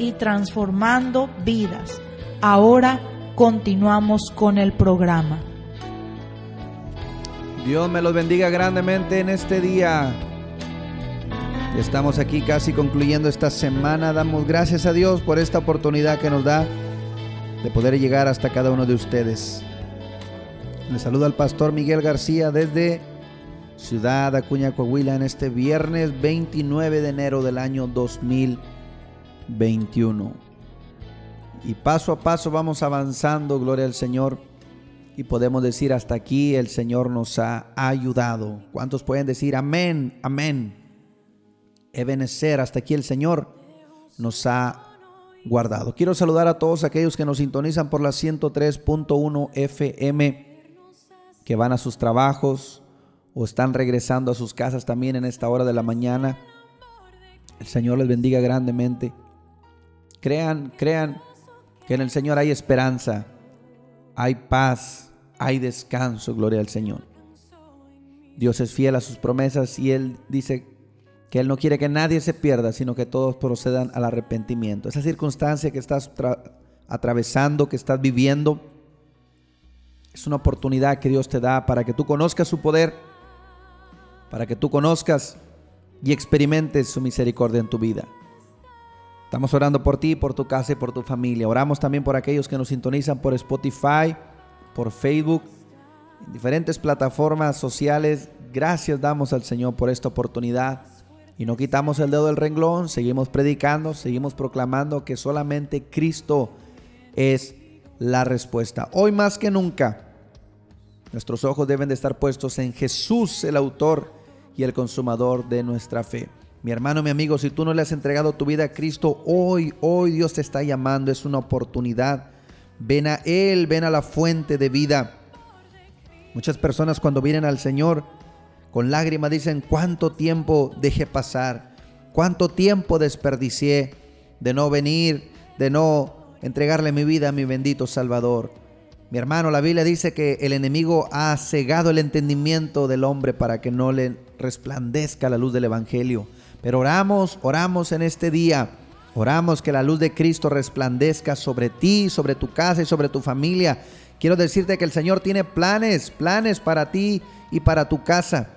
y transformando vidas. Ahora continuamos con el programa. Dios me los bendiga grandemente en este día. Estamos aquí casi concluyendo esta semana. Damos gracias a Dios por esta oportunidad que nos da de poder llegar hasta cada uno de ustedes. Le saluda al pastor Miguel García desde Ciudad Acuña, Coahuila, en este viernes 29 de enero del año 2021. Y paso a paso vamos avanzando, gloria al Señor. Y podemos decir hasta aquí el Señor nos ha ayudado. ¿Cuántos pueden decir amén, amén? Ebenecer, hasta aquí el Señor nos ha guardado. Quiero saludar a todos aquellos que nos sintonizan por la 103.1 FM, que van a sus trabajos o están regresando a sus casas también en esta hora de la mañana. El Señor les bendiga grandemente. Crean, crean que en el Señor hay esperanza, hay paz, hay descanso, gloria al Señor. Dios es fiel a sus promesas y Él dice que Él no quiere que nadie se pierda, sino que todos procedan al arrepentimiento. Esa circunstancia que estás atravesando, que estás viviendo, es una oportunidad que Dios te da para que tú conozcas su poder, para que tú conozcas y experimentes su misericordia en tu vida. Estamos orando por ti, por tu casa y por tu familia. Oramos también por aquellos que nos sintonizan por Spotify, por Facebook, en diferentes plataformas sociales. Gracias damos al Señor por esta oportunidad y no quitamos el dedo del renglón, seguimos predicando, seguimos proclamando que solamente Cristo es la respuesta. Hoy más que nunca, nuestros ojos deben de estar puestos en Jesús, el autor y el consumador de nuestra fe. Mi hermano, mi amigo, si tú no le has entregado tu vida a Cristo, hoy, hoy Dios te está llamando, es una oportunidad. Ven a Él, ven a la fuente de vida. Muchas personas cuando vienen al Señor con lágrimas dicen, ¿cuánto tiempo dejé pasar? ¿Cuánto tiempo desperdicié de no venir, de no entregarle mi vida a mi bendito Salvador? Mi hermano, la Biblia dice que el enemigo ha cegado el entendimiento del hombre para que no le resplandezca la luz del Evangelio. Pero oramos, oramos en este día. Oramos que la luz de Cristo resplandezca sobre ti, sobre tu casa y sobre tu familia. Quiero decirte que el Señor tiene planes, planes para ti y para tu casa.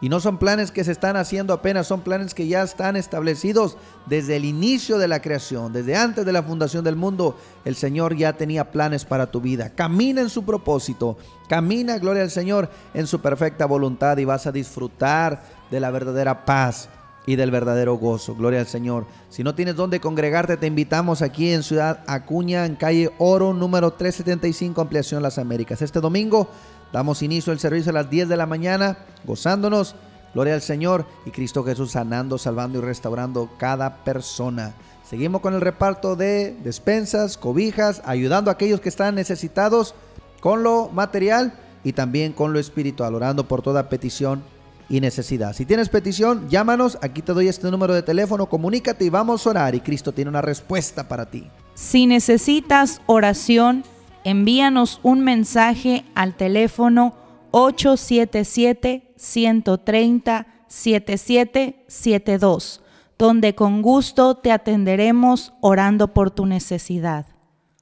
Y no son planes que se están haciendo apenas, son planes que ya están establecidos desde el inicio de la creación, desde antes de la fundación del mundo. El Señor ya tenía planes para tu vida. Camina en su propósito, camina, gloria al Señor, en su perfecta voluntad y vas a disfrutar de la verdadera paz y del verdadero gozo. Gloria al Señor. Si no tienes dónde congregarte, te invitamos aquí en Ciudad Acuña, en calle Oro, número 375, Ampliación Las Américas. Este domingo damos inicio al servicio a las 10 de la mañana, gozándonos. Gloria al Señor y Cristo Jesús sanando, salvando y restaurando cada persona. Seguimos con el reparto de despensas, cobijas, ayudando a aquellos que están necesitados con lo material y también con lo espiritual, orando por toda petición y necesidad. Si tienes petición, llámanos, aquí te doy este número de teléfono, comunícate y vamos a orar y Cristo tiene una respuesta para ti. Si necesitas oración, envíanos un mensaje al teléfono 877-130-7772, donde con gusto te atenderemos orando por tu necesidad.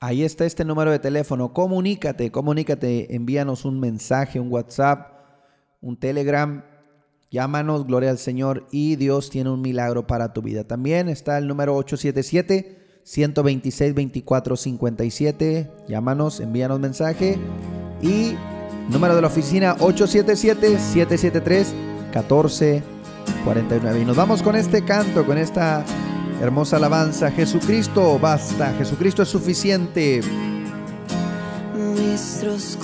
Ahí está este número de teléfono, comunícate, comunícate, envíanos un mensaje, un WhatsApp, un Telegram Llámanos, gloria al Señor, y Dios tiene un milagro para tu vida. También está el número 126 24 57. Llámanos, envíanos mensaje. Y número de la oficina 877 773 1449. Y nos vamos con este canto, con esta hermosa alabanza. Jesucristo basta, Jesucristo es suficiente. Nuestros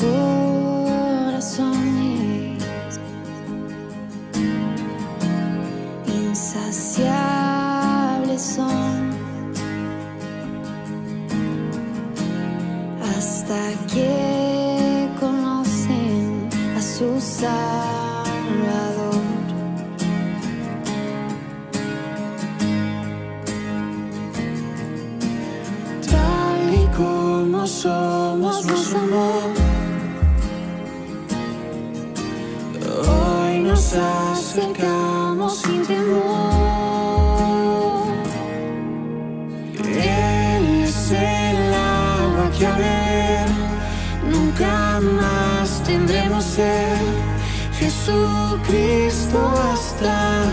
acercamos sin temor. Él es el agua que a beber nunca más tendremos sed. Jesucristo basta,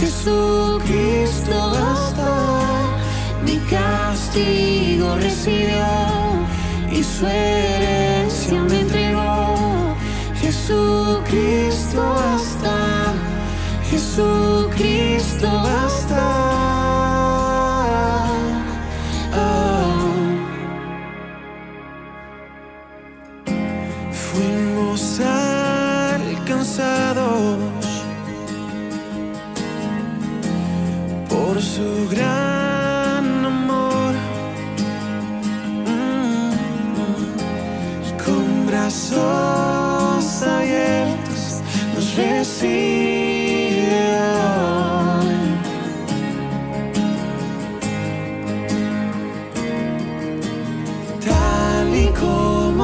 Jesucristo basta. Mi castigo recibió y su herencia me entregó. Jesucristo basta, Jesucristo basta. Ah. Fuimos alcanzados por su gran amor. Mm. Con brazos abiertos nos recibe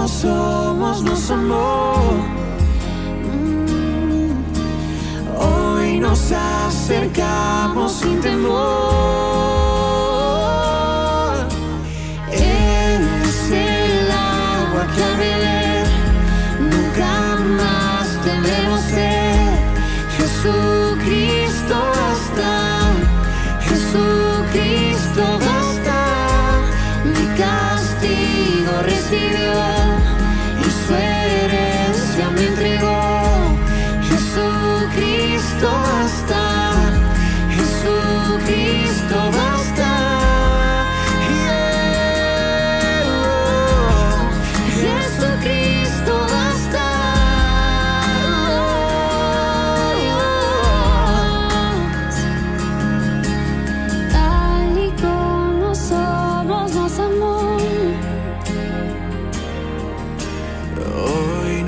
somos nos amó. Mm. Hoy nos acercamos sin temor.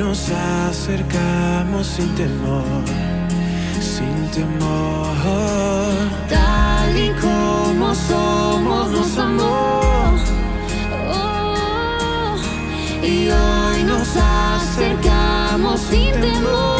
Nos acercamos sin temor, sin temor. Tal y como somos nos amó. Oh, y hoy nos acercamos sin temor.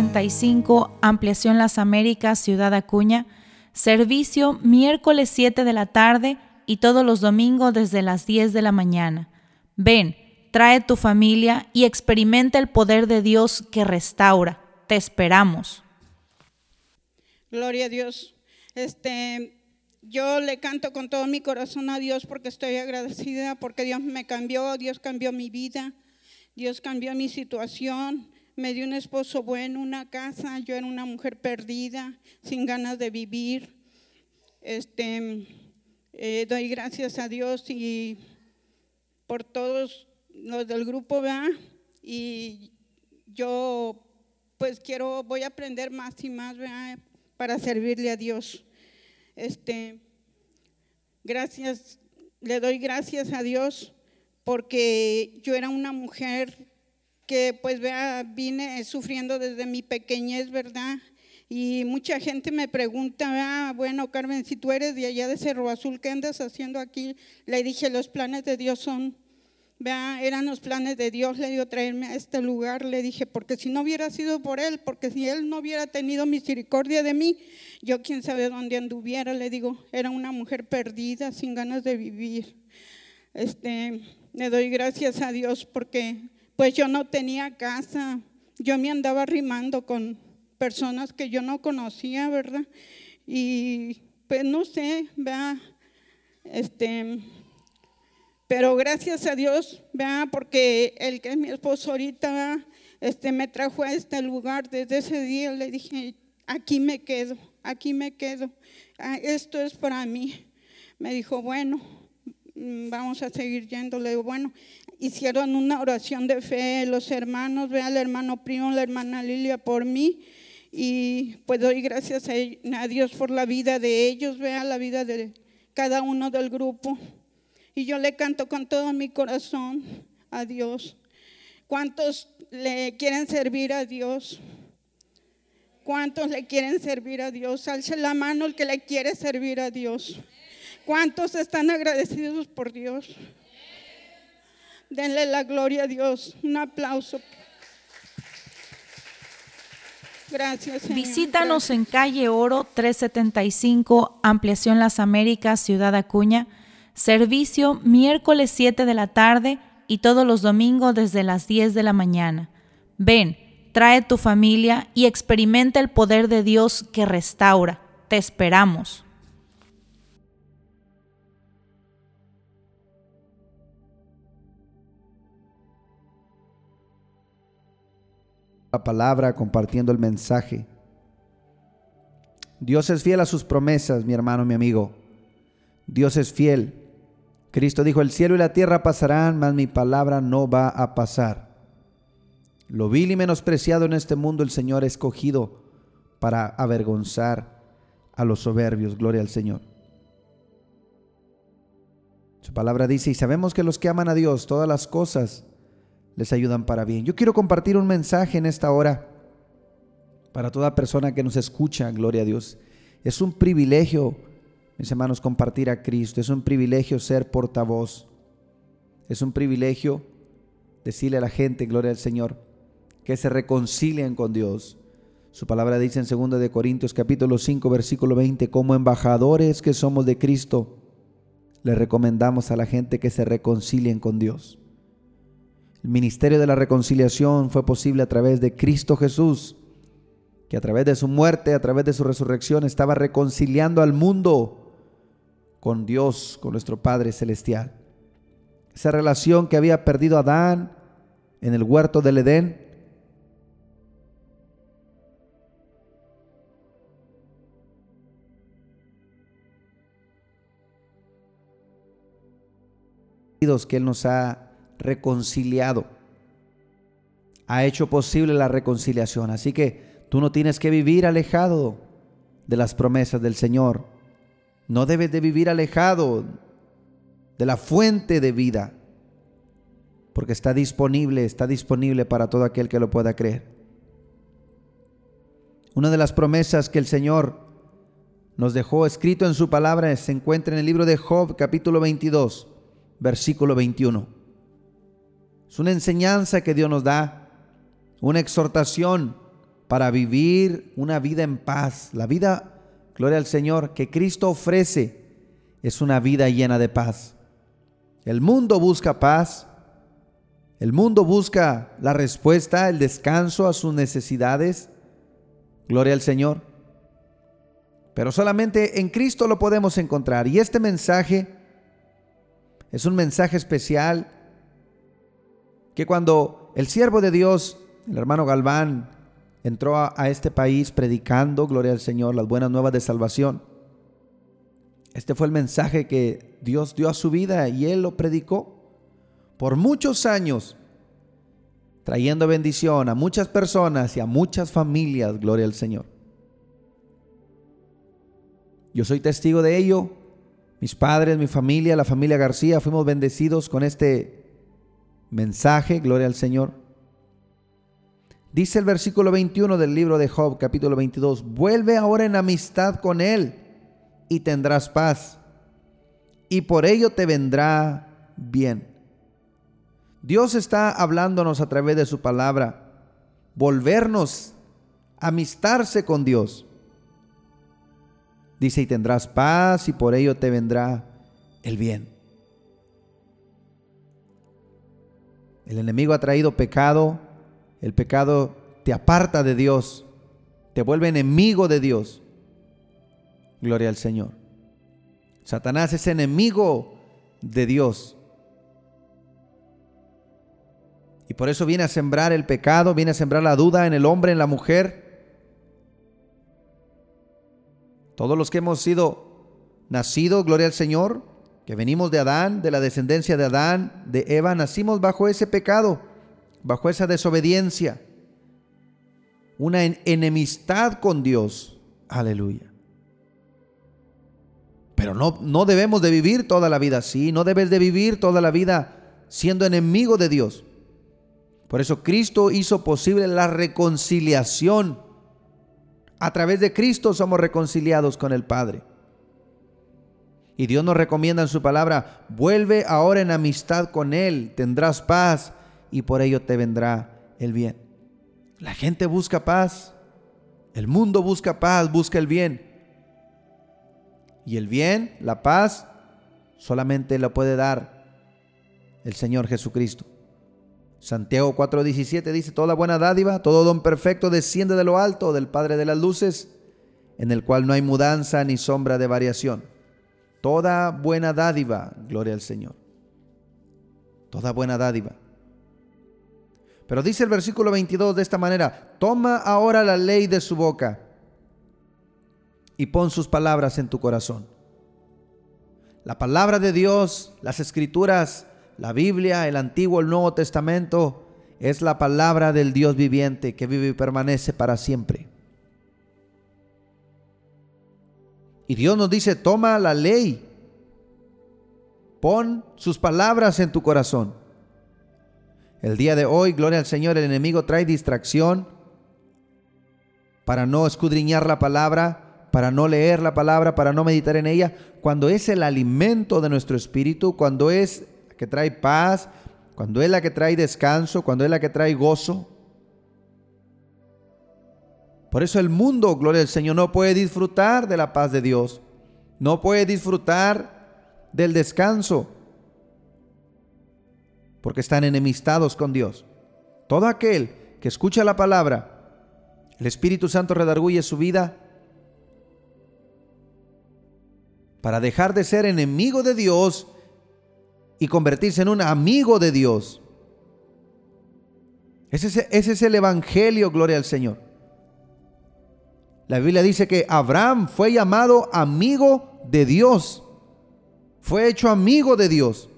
375, Ampliación Las Américas, Ciudad Acuña. Servicio miércoles 7 de la tarde y todos los domingos desde las 10 de la mañana. Ven, trae tu familia y experimenta el poder de Dios que restaura. Te esperamos. Gloria a Dios. Este, yo le canto con todo mi corazón a Dios porque estoy agradecida, porque Dios me cambió, Dios cambió mi vida, Dios cambió mi situación, me dio un esposo bueno, una casa, yo era una mujer perdida, sin ganas de vivir. Este, eh, doy gracias a Dios y por todos los del grupo, ¿verdad? Y yo pues quiero, voy a aprender más y más. Para servirle a Dios. Este, gracias, le doy gracias a Dios porque yo era una mujer que pues vea, vine sufriendo desde mi pequeñez, ¿verdad? Y mucha gente me pregunta, ah, bueno, Carmen, si tú eres de allá de Cerro Azul, ¿qué andas haciendo aquí? Le dije, los planes de Dios son, vea, eran los planes de Dios, le dio traerme a este lugar, le dije, porque si no hubiera sido por Él, porque si Él no hubiera tenido misericordia de mí, yo quién sabe dónde anduviera, le digo, era una mujer perdida, sin ganas de vivir. Este, le doy gracias a Dios porque pues yo no tenía casa, yo me andaba rimando con personas que yo no conocía, ¿verdad? Y pues no sé, vea, este, pero gracias a Dios, vea, porque el que es mi esposo ahorita, este, me trajo a este lugar, desde ese día le dije, aquí me quedo aquí me quedo, ah, esto es para mí. Me dijo, bueno, mm, vamos a seguir yendo. Le digo, bueno, hicieron una oración de fe los hermanos, vea al hermano primo, la hermana Lilia por mí. Y pues doy gracias a, Dios por la vida de ellos, vea la vida de cada uno del grupo. Y yo le canto con todo mi corazón a Dios. ¿Cuántos le quieren servir a Dios? ¿Cuántos le quieren servir a Dios? Alce la mano el que le quiere servir a Dios. ¿Cuántos están agradecidos por Dios? Denle la gloria a Dios. Un aplauso. Gracias. Señor. Visítanos en calle Oro 375, Ampliación Las Américas, Ciudad Acuña. Servicio miércoles 7 de la tarde y todos los domingos desde las 10 de la mañana. Ven trae tu familia y experimenta el poder de Dios que restaura. Te esperamos. La palabra, compartiendo el mensaje. Dios es fiel a sus promesas, mi hermano, mi amigo. Dios es fiel. Cristo dijo, el cielo y la tierra pasarán, mas mi palabra no va a pasar. Lo vil y menospreciado en este mundo el Señor ha escogido para avergonzar a los soberbios. Gloria al Señor. Su palabra dice, y sabemos que los que aman a Dios, todas las cosas les ayudan para bien. Yo quiero compartir un mensaje en esta hora para toda persona que nos escucha, gloria a Dios. Es un privilegio, mis hermanos, compartir a Cristo. Es un privilegio ser portavoz. Es un privilegio decirle a la gente, gloria al Señor, que se reconcilien con Dios. Su palabra dice en 2 de Corintios capítulo 5 versículo 20, como embajadores que somos de Cristo, le recomendamos a la gente que se reconcilien con Dios. El ministerio de la reconciliación fue posible a través de Cristo Jesús, que a través de su muerte, a través de su resurrección, estaba reconciliando al mundo con Dios, con nuestro Padre Celestial. Esa relación que había perdido Adán en el huerto del Edén, que Él nos ha reconciliado. Ha hecho posible la reconciliación. Así que tú no tienes que vivir alejado de las promesas del Señor. No debes de vivir alejado de la fuente de vida. Porque está disponible, está disponible para todo aquel que lo pueda creer. Una de las promesas que el Señor nos dejó escrito en su palabra se encuentra en el libro de Job capítulo 22 versículo 21. Es una enseñanza que Dios nos da, una exhortación para vivir una vida en paz. La vida, gloria al Señor, que Cristo ofrece es una vida llena de paz. El mundo busca paz. El mundo busca la respuesta, el descanso a sus necesidades. Gloria al Señor. Pero solamente en Cristo lo podemos encontrar. Y este mensaje es un mensaje especial que cuando el siervo de Dios, el hermano Galván, entró a, este país predicando, gloria al Señor, las buenas nuevas de salvación. Este fue el mensaje que Dios dio a su vida y él lo predicó por muchos años, trayendo bendición a muchas personas y a muchas familias, gloria al Señor. Yo soy testigo de ello. Mis padres, mi familia, la familia García, fuimos bendecidos con este mensaje, gloria al Señor. Dice el versículo 21 del libro de Job, capítulo 22, vuelve ahora en amistad con Él y tendrás paz, y por ello te vendrá bien. Dios está hablándonos a través de su palabra, volvernos, amistarse con Dios. Dice, y tendrás paz y por ello te vendrá el bien. El enemigo ha traído pecado, el pecado te aparta de Dios, te vuelve enemigo de Dios. Gloria al Señor. Satanás es enemigo de Dios. Y por eso viene a sembrar el pecado, viene a sembrar la duda en el hombre, en la mujer. Todos los que hemos sido nacidos, gloria al Señor, que venimos de Adán, de la descendencia de Adán, de Eva, nacimos bajo ese pecado, bajo esa desobediencia, una enemistad con Dios. Aleluya. Pero no, no debemos de vivir toda la vida así, no debes de vivir toda la vida siendo enemigo de Dios. Por eso Cristo hizo posible la reconciliación a través de Cristo somos reconciliados con el Padre. Y Dios nos recomienda en su palabra, vuelve ahora en amistad con Él, tendrás paz y por ello te vendrá el bien. La gente busca paz, el mundo busca paz, busca el bien. Y el bien, la paz, solamente lo puede dar el Señor Jesucristo. Santiago 4:17 dice, toda buena dádiva, todo don perfecto desciende de lo alto, del Padre de las Luces, en el cual no hay mudanza ni sombra de variación. Toda buena dádiva, gloria al Señor. Toda buena dádiva. Pero dice el versículo 22 de esta manera, toma ahora la ley de su boca y pon sus palabras en tu corazón. La palabra de Dios, las escrituras, la Biblia, el Antiguo, el Nuevo Testamento, es la palabra del Dios viviente que vive y permanece para siempre. Y Dios nos dice, toma la ley, pon sus palabras en tu corazón. El día de hoy, gloria al Señor, el enemigo trae distracción para no escudriñar la palabra, para no leer la palabra, para no meditar en ella, cuando es el alimento de nuestro espíritu, cuando es que trae paz, cuando es la que trae descanso, cuando es la que trae gozo. Por eso el mundo, gloria al Señor, no puede disfrutar de la paz de Dios. No puede disfrutar del descanso. Porque están enemistados con Dios. Todo aquel que escucha la palabra, el Espíritu Santo redarguye su vida para dejar de ser enemigo de Dios y convertirse en un amigo de Dios. Ese es, ese es el Evangelio, gloria al Señor. La Biblia dice que Abraham fue llamado amigo de Dios. Fue hecho amigo de Dios.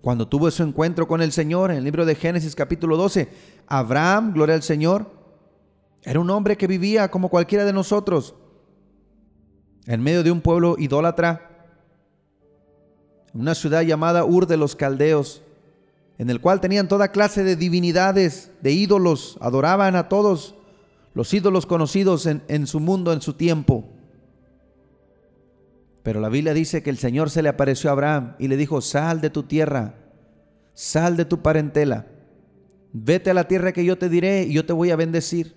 Cuando tuvo su encuentro con el Señor en el libro de Génesis capítulo 12, Abraham, gloria al Señor, era un hombre que vivía como cualquiera de nosotros, en medio de un pueblo idólatra, una ciudad llamada Ur de los Caldeos, en el cual tenían toda clase de divinidades, de ídolos, adoraban a todos los ídolos conocidos en, su mundo, en su tiempo. Pero la Biblia dice que el Señor se le apareció a Abraham y le dijo, sal de tu tierra, sal de tu parentela, vete a la tierra que yo te diré y yo te voy a bendecir.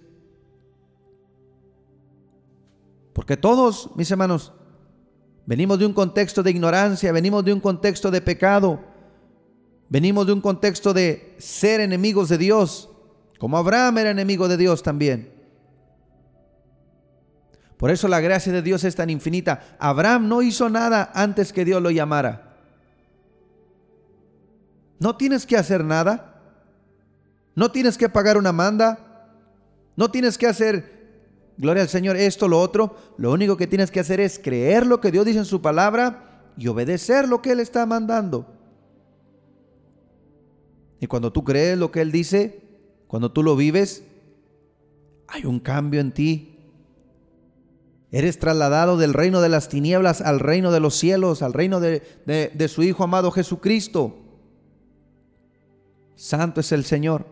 Porque todos, mis hermanos, Venimos de un contexto de ignorancia, venimos de un contexto de pecado, venimos de un contexto de ser enemigos de Dios, como Abraham era enemigo de Dios también. Por eso la gracia de Dios es tan infinita. Abraham no hizo nada antes que Dios lo llamara. No tienes que hacer nada. No tienes que pagar una manda. No tienes que hacer, gloria al Señor, esto, lo otro. Lo único que tienes que hacer es creer lo que Dios dice en su palabra y obedecer lo que Él está mandando. Y cuando tú crees lo que Él dice, cuando tú lo vives, hay un cambio en ti. Eres trasladado del reino de las tinieblas al reino de los cielos, al reino de, de, su Hijo amado Jesucristo. Santo es el Señor.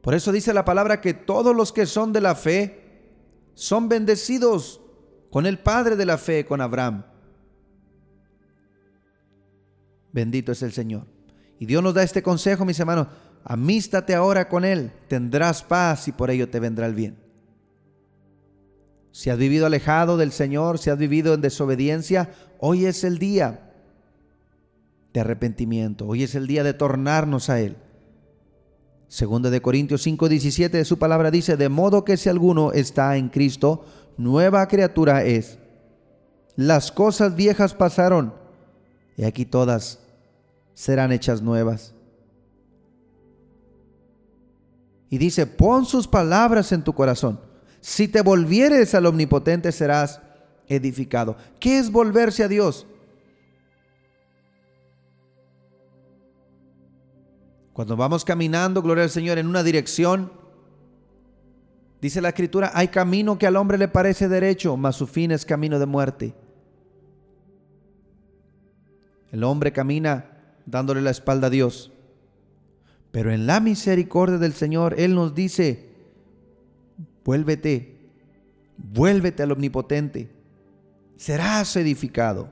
Por eso dice la palabra que todos los que son de la fe son bendecidos con el Padre de la fe, con Abraham. Bendito es el Señor. Y Dios nos da este consejo, mis hermanos. Amístate ahora con Él, tendrás paz y por ello te vendrá el bien. Si has vivido alejado del Señor, si has vivido en desobediencia, hoy es el día de arrepentimiento, hoy es el día de tornarnos a Él. Segunda de Corintios 5:17 de su palabra dice, de modo que si alguno está en Cristo, nueva criatura es. Las cosas viejas pasaron, y aquí todas serán hechas nuevas. Y dice, pon sus palabras en tu corazón. Si te volvieres al omnipotente serás edificado. ¿Qué es volverse a Dios? Cuando vamos caminando, gloria al Señor, en una dirección, dice la escritura, hay camino que al hombre le parece derecho, mas su fin es camino de muerte. El hombre camina dándole la espalda a Dios. Pero en la misericordia del Señor, Él nos dice, vuélvete, vuélvete al omnipotente, serás edificado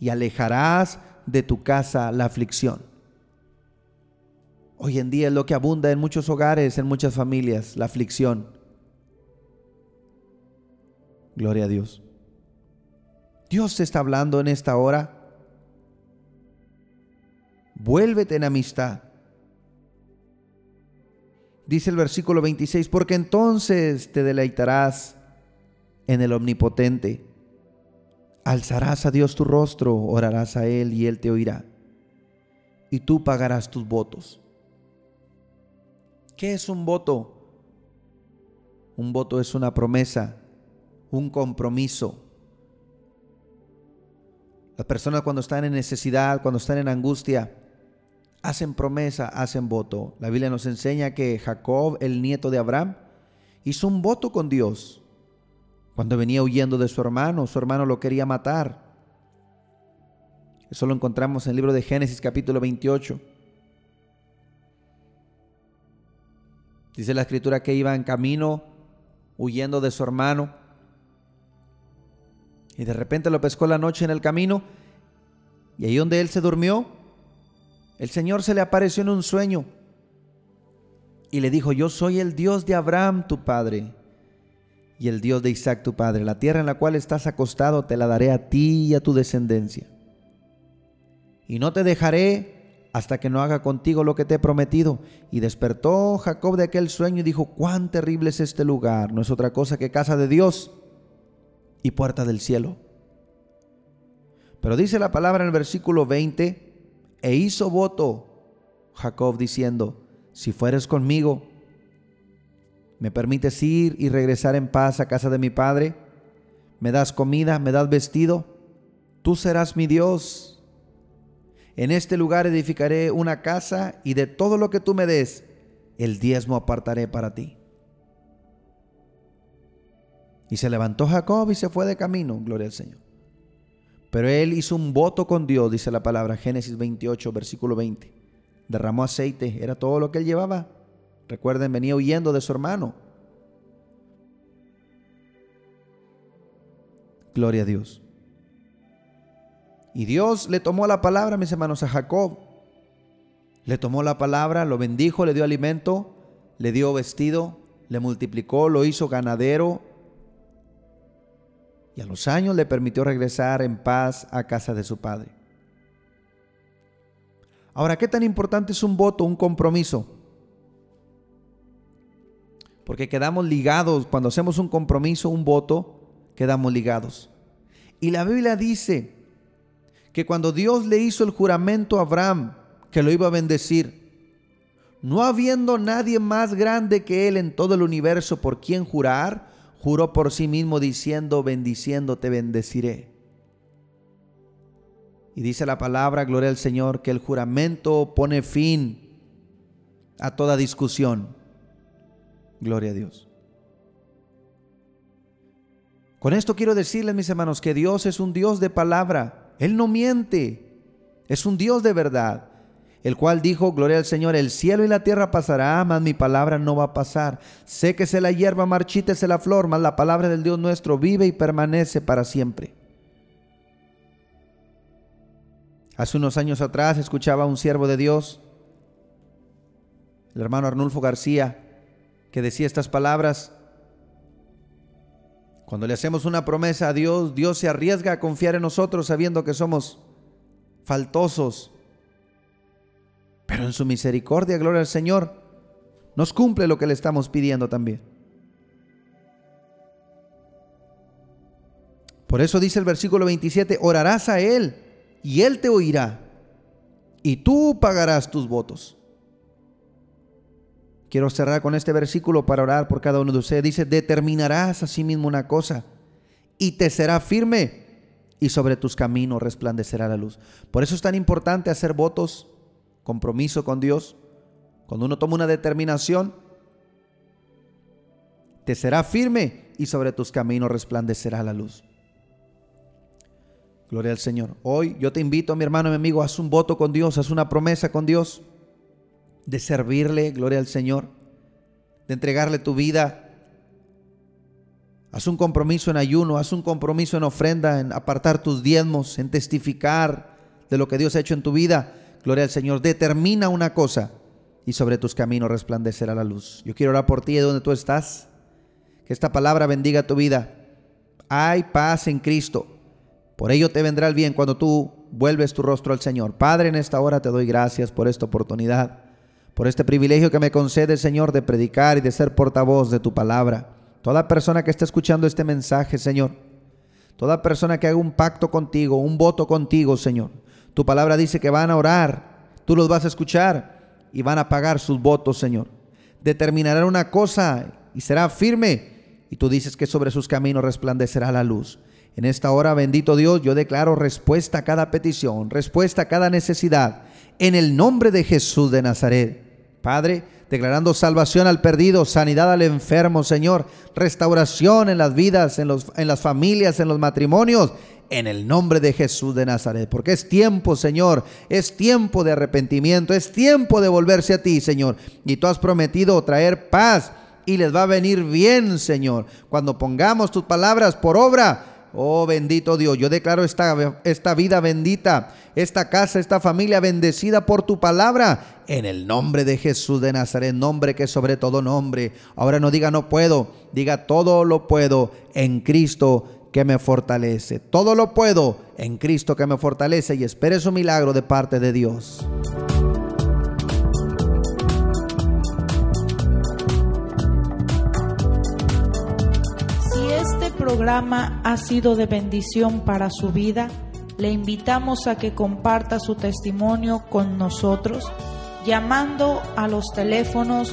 y alejarás de tu casa la aflicción. Hoy en día es lo que abunda en muchos hogares, en muchas familias, la aflicción. Gloria a Dios. Dios te está hablando en esta hora vuélvete en amistad. Dice el versículo 26, porque entonces te deleitarás en el omnipotente. Alzarás a Dios tu rostro, orarás a Él y Él te oirá. Y tú pagarás tus votos. ¿Qué es un voto? Un voto es una promesa, un compromiso. Las personas cuando están en necesidad, cuando están en angustia, hacen promesa, hacen voto. La Biblia nos enseña que Jacob, el nieto de Abraham, hizo un voto con Dios. Cuando venía huyendo de su hermano, su hermano lo quería matar. Eso lo encontramos en el libro de Génesis capítulo 28. Dice la escritura que iba en camino huyendo de su hermano. Y de repente lo pescó la noche en el camino. Y ahí donde él se durmió, el Señor se le apareció en un sueño y le dijo, yo soy el Dios de Abraham, tu padre, y el Dios de Isaac, tu padre. La tierra en la cual estás acostado te la daré a ti y a tu descendencia. Y no te dejaré hasta que no haga contigo lo que te he prometido. Y despertó Jacob de aquel sueño y dijo, cuán terrible es este lugar. No es otra cosa que casa de Dios y puerta del cielo. Pero dice la palabra en el versículo 20, e hizo voto Jacob diciendo, si fueres conmigo, me permites ir y regresar en paz a casa de mi padre, me das comida, me das vestido, tú serás mi Dios. En este lugar edificaré una casa y de todo lo que tú me des, el diezmo apartaré para ti. Y se levantó Jacob y se fue de camino, gloria al Señor. Pero él hizo un voto con Dios, dice la palabra, Génesis 28, versículo 20. Derramó aceite, era todo lo que él llevaba. Recuerden, venía huyendo de su hermano. Gloria a Dios. Y Dios le tomó la palabra, mis hermanos, a Jacob. Le tomó la palabra, lo bendijo, le dio alimento, le dio vestido, le multiplicó, lo hizo ganadero, y a los años le permitió regresar en paz a casa de su padre. Ahora, ¿qué tan importante es un voto, un compromiso? Porque quedamos ligados, cuando hacemos un compromiso, un voto, quedamos ligados. Y la Biblia dice que cuando Dios le hizo el juramento a Abraham, que lo iba a bendecir, no habiendo nadie más grande que él en todo el universo por quien jurar, juró por sí mismo diciendo, bendiciendo te bendeciré. Y dice la palabra, gloria al Señor, que el juramento pone fin a toda discusión. Gloria a Dios. Con esto quiero decirles, mis hermanos, que Dios es un Dios de palabra. Él no miente. Es un Dios de verdad. El cual dijo, gloria al Señor, el cielo y la tierra pasará, mas mi palabra no va a pasar. Sé que se la hierba, marchítese la flor, mas la palabra del Dios nuestro vive y permanece para siempre. Hace unos años atrás escuchaba a un siervo de Dios, el hermano Arnulfo García, que decía estas palabras. Cuando le hacemos una promesa a Dios, Dios se arriesga a confiar en nosotros sabiendo que somos faltosos. Pero en su misericordia, gloria al Señor, nos cumple lo que le estamos pidiendo también. Por eso dice el versículo 27, orarás a Él y Él te oirá y tú pagarás tus votos. Quiero cerrar con este versículo para orar por cada uno de ustedes. Dice, determinarás a sí mismo una cosa y te será firme y sobre tus caminos resplandecerá la luz. Por eso es tan importante hacer votos, compromiso con Dios. Cuando uno toma una determinación, te será firme y sobre tus caminos resplandecerá la luz. Gloria al Señor. Hoy yo te invito, mi hermano, mi amigo, haz un voto con Dios, haz una promesa con Dios de servirle, gloria al Señor, de entregarle tu vida. Haz un compromiso en ayuno, haz un compromiso en ofrenda, en apartar tus diezmos, en testificar de lo que Dios ha hecho en tu vida. Gloria al Señor. Determina una cosa y sobre tus caminos resplandecerá la luz. Yo quiero orar por ti de donde tú estás. Que esta palabra bendiga tu vida. Hay paz en Cristo. Por ello te vendrá el bien cuando tú vuelves tu rostro al Señor. Padre, en esta hora te doy gracias por esta oportunidad por este privilegio que me concede, Señor, de predicar y de ser portavoz de tu palabra. Toda persona que esté escuchando este mensaje, Señor, toda persona que haga un pacto contigo, un voto contigo, Señor, tu palabra dice que van a orar, tú los vas a escuchar y van a pagar sus votos, Señor. Determinarán una cosa y será firme, y tú dices que sobre sus caminos resplandecerá la luz. En esta hora, bendito Dios, yo declaro respuesta a cada petición, respuesta a cada necesidad en el nombre de Jesús de Nazaret. Padre, declarando salvación al perdido, sanidad al enfermo, Señor, restauración en las vidas, en, los, en las familias, en los matrimonios, en el nombre de Jesús de Nazaret. Porque es tiempo, Señor, es tiempo de arrepentimiento, es tiempo de volverse a ti, Señor. Y tú has prometido traer paz y les va a venir bien, Señor, cuando pongamos tus palabras por obra Oh bendito Dios, yo declaro esta, esta vida bendita, esta casa, esta familia bendecida por tu palabra, en el nombre de Jesús de Nazaret, nombre que sobre todo nombre. Ahora no diga no puedo, diga todo lo puedo en Cristo que me fortalece. Todo lo puedo en Cristo que me fortalece y espere su milagro de parte de Dios. programa ha sido de bendición para su vida, le invitamos a que comparta su testimonio con nosotros llamando a los teléfonos